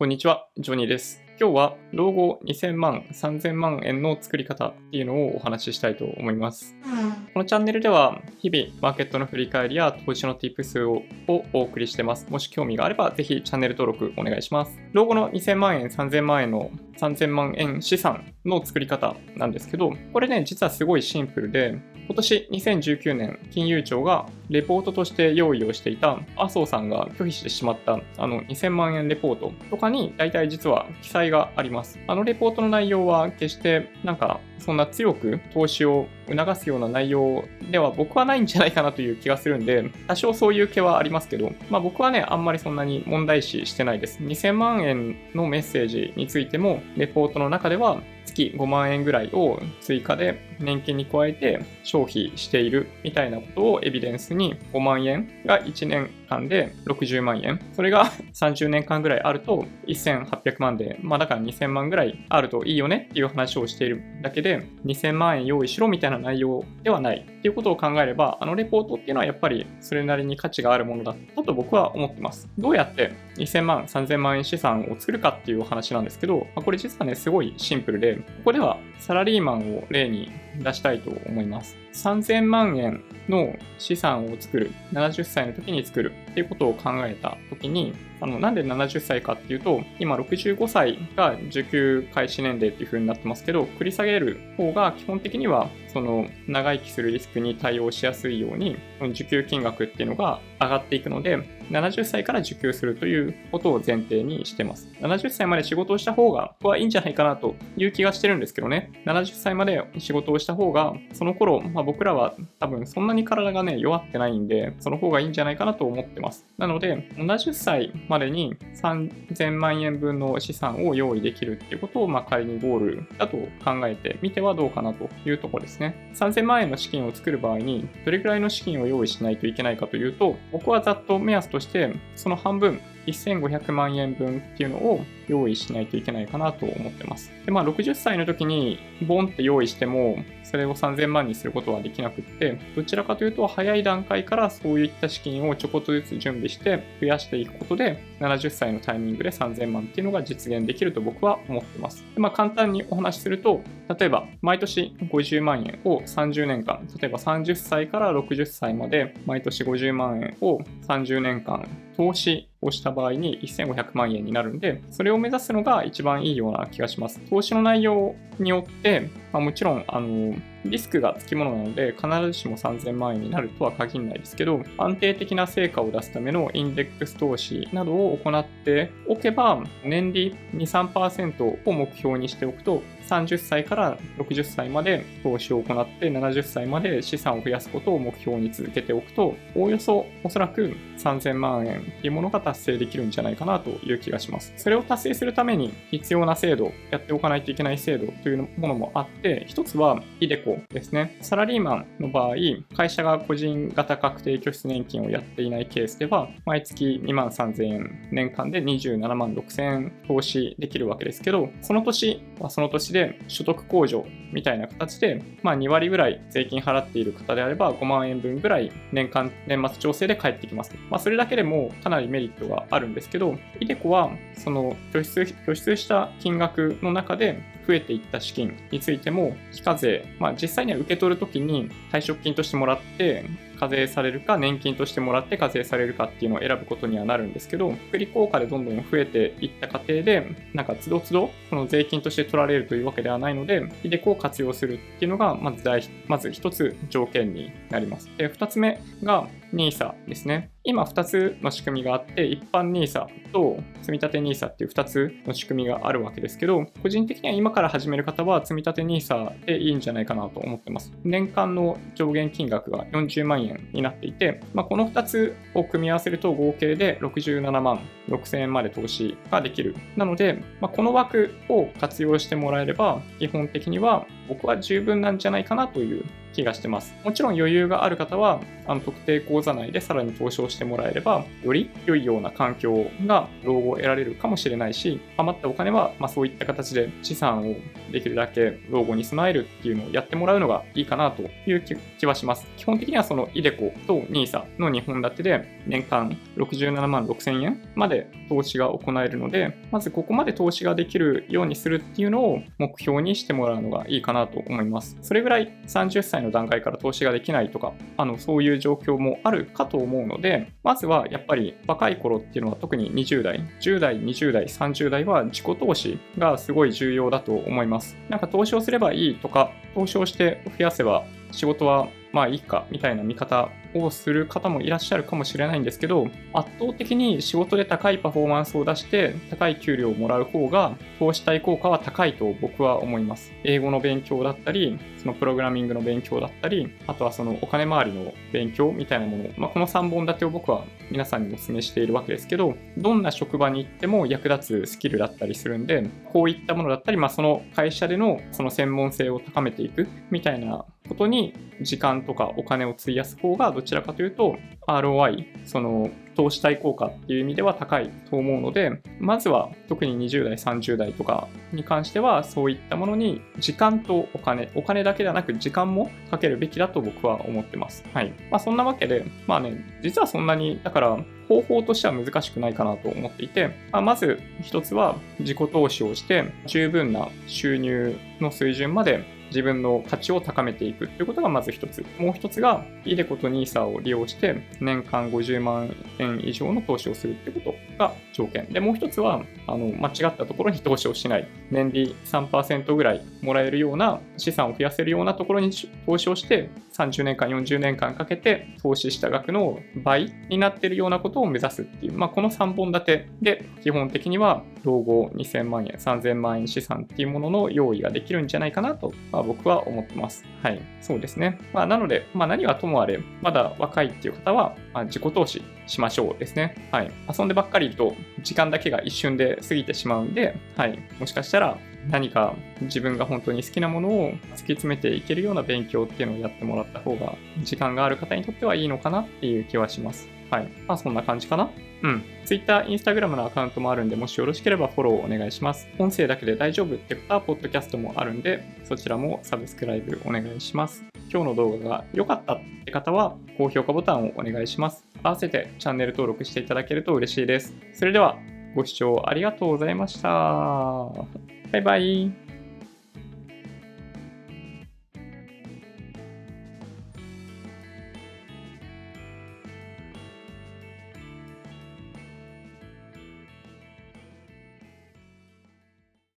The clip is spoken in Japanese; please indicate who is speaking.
Speaker 1: こんにちは、ジョニーです。今日は老後2000万、3000万円の作り方っていうのをお話ししたいと思います。このチャンネルでは日々マーケットの振り返りや投資の Tips をお送りしてます。もし興味があればぜひチャンネル登録お願いします。老後の2000万円、3000万円の3000万円資産の作り方なんですけど、これね、実はすごいシンプルで、今年2019年、金融庁がレポートとして用意をしていた麻生さんが拒否してしまったあの2000万円レポートとかに大体実は記載があります。あのレポートの内容は決してなんかそんな強く投資を促すような内容では僕はないんじゃないかなという気がするんで、多少そういう気はありますけど、まあ僕はね、あんまりそんなに問題視してないです。2000万円のメッセージについても、レポートの中では月5万円ぐらいを追加で年金に加えて消費しているみたいなことをエビデンスにに5万円が1年間で60万円。それが30年間ぐらいあると1800万で、まあだから2000万ぐらいあるといいよねっていう話をしているだけで2000万円用意しろみたいな内容ではないっていうことを考えれば、あのレポートっていうのはやっぱりそれなりに価値があるものだったと僕は思ってます。どうやって2000万、3000万円資産を作るかっていうお話なんですけど、まあ、これ実はね、すごいシンプルで、ここではサラリーマンを例に出したいと思います。3000万円の資産を作る、70歳の時に作るっていうことを考えた時に、あのなんで70歳かっていうと、今65歳が受給開始年齢っていう風になってますけど、繰り下げる方が基本的にはその長生きするリスクに対応しやすいように、受給金額っていうのが上がっていくので、70歳から受給するということを前提にしてます。70歳まで仕事をした方が、ここはいいんじゃないかなという気がしてるんですけどね。70歳まで仕事をした方が、その頃、まあ、僕らは多分そんなに体がね、弱ってないんで、その方がいいんじゃないかなと思ってます。なので、70歳までに3000万円分の資産を用意できるっていうことを、まあ、仮にゴールだと考えてみてはどうかなというところですね。3000万円の資金を作る場合に、どれくらいの資金を用意しないといけないかというと、僕はざっと目安として、その半分、1500万円分っていうのを用意しないといけないかなと思ってます。で、まあ60歳の時にボンって用意しても、それを3000万にすることはできなくって、どちらかというと早い段階からそういった資金をちょこっとずつ準備して増やしていくことで、70歳のタイミングで3000万っていうのが実現できると僕は思ってます。でまあ簡単にお話しすると、例えば毎年50万円を30年間、例えば30歳から60歳まで毎年50万円を30年間投資をした場合に1500万円になるんで、それを目指すのが一番いいような気がします。投資の内容によって、まあ、もちろん、あの、リスクがつきものなので、必ずしも3000万円になるとは限らないですけど、安定的な成果を出すためのインデックス投資などを行っておけば、年利2、3%を目標にしておくと、30歳から60歳まで投資を行って70歳まで資産を増やすことを目標に続けておくと、おおよそおそらく3000万円っていうものが達成できるんじゃないかなという気がします。それを達成するために必要な制度、やっておかないといけない制度というものもあって、一つはイデコですね。サラリーマンの場合、会社が個人型確定拠出年金をやっていないケースでは、毎月2万3000円、年間で27万6000円投資できるわけですけど、その年はその年でで所得控除みたいな形で、まあ、2割ぐらい税金払っている方であれば5万円分ぐらい年間年末調整で返ってきます。まあ、それだけでもかなりメリットがあるんですけど、イデコはその拠出拠出した金額の中で増えていった資金についても非課税、まあ、実際には受け取るときに退職金としてもらって課税されるか、年金としてもらって課税されるかっていうのを選ぶことにはなるんですけど、福利効果でどんどん増えていった過程で、なんかつどつど、この税金として取られるというわけではないので、イデコを活用するっていうのが、まず、まず一つ条件になります。で、二つ目が NISA ですね。今2つの仕組みがあって、一般 NISA と積立 NISA っていう2つの仕組みがあるわけですけど、個人的には今から始める方は積立 NISA でいいんじゃないかなと思ってます。年間の上限金額が40万円になっていて、まあ、この2つを組み合わせると合計で67万6000円まで投資ができる。なので、まあ、この枠を活用してもらえれば、基本的には僕は十分なんじゃないかなという気がしてます。もちろん余裕がある方は、あの特定口座内でさらに投資をしてもらえれば、より良いような環境が老後を得られるかもしれないし、余ったお金は、まあ、そういった形で資産をできるだけ老後に備えるっていうのをやってもらうのがいいかなという気はします。基本的にはその iDeCo と NISA の2本立てで年間67万6000円まで投資が行えるので、まずここまで投資ができるようにするっていうのを目標にしてもらうのがいいかなと思います。それぐらい30歳の段階から投資ができないとか、あのそういう状況もあるかと思うので、まずはやっぱり若い頃っていうのは特に20代、10代、20代、30代は自己投資がすごい重要だと思います。なんか投資をすればいいとか、投資をして増やせば仕事はまあいいかみたいな見方をする方もいらっしゃるかもしれないんですけど、圧倒的に仕事で高いパフォーマンスを出して高い給料をもらう方が投資対効果は高いと僕は思います。英語の勉強だったり、そのプログラミングの勉強だったり、あとはそのお金回りの勉強みたいなもの、まあ、この3本立てを僕は皆さんにお勧めしているわけですけど、どんな職場に行っても役立つスキルだったりするんで、こういったものだったり、まあ、その会社でのその専門性を高めていくみたいなことに時間とかお金を費やす方がどちらかというと ROI、その投資対効果っていう意味では高いと思うので、まずは特に20代、30代とかに関してはそういったものに時間とお金、お金だけではなく時間もかけるべきだと僕は思ってます。はい。まあそんなわけで、まあね、実はそんなに、だから方法としては難しくないかなと思っていて、ま、まず一つは自己投資をして十分な収入の水準まで自分の価値を高めていくっていうことがまず一つ。もう一つが、イデコと NISA を利用して年間50万円以上の投資をするってことが条件。で、もう一つは、あの、間違ったところに投資をしない。年利3%ぐらいもらえるような資産を増やせるようなところに投資をして、30年間、40年間かけて投資した額の倍になってるようなことを目指すっていう、まあ、この3本立てで基本的には老後2000万円、3000万円資産っていうものの用意ができるんじゃないかなと、まあ、僕は思ってます。はい。そうですね。まあ、なので、まあ、何はともあれ、まだ若いっていう方は、まあ、自己投資しましょうですね。はい。遊んでばっかりいると、時間だけが一瞬で過ぎてしまうんで、はい。もしかしたら、何か自分が本当に好きなものを突き詰めていけるような勉強っていうのをやってもらった方が、時間がある方にとってはいいのかなっていう気はします。はい。まあそんな感じかな？うん。Twitter、Instagram のアカウントもあるんで、もしよろしければフォローお願いします。音声だけで大丈夫って方は、ポッドキャストもあるんで、そちらもサブスクライブお願いします。今日の動画が良かったって方は、高評価ボタンをお願いします。合わせてチャンネル登録していただけると嬉しいです。それでは、ご視聴ありがとうございました。バイバイ。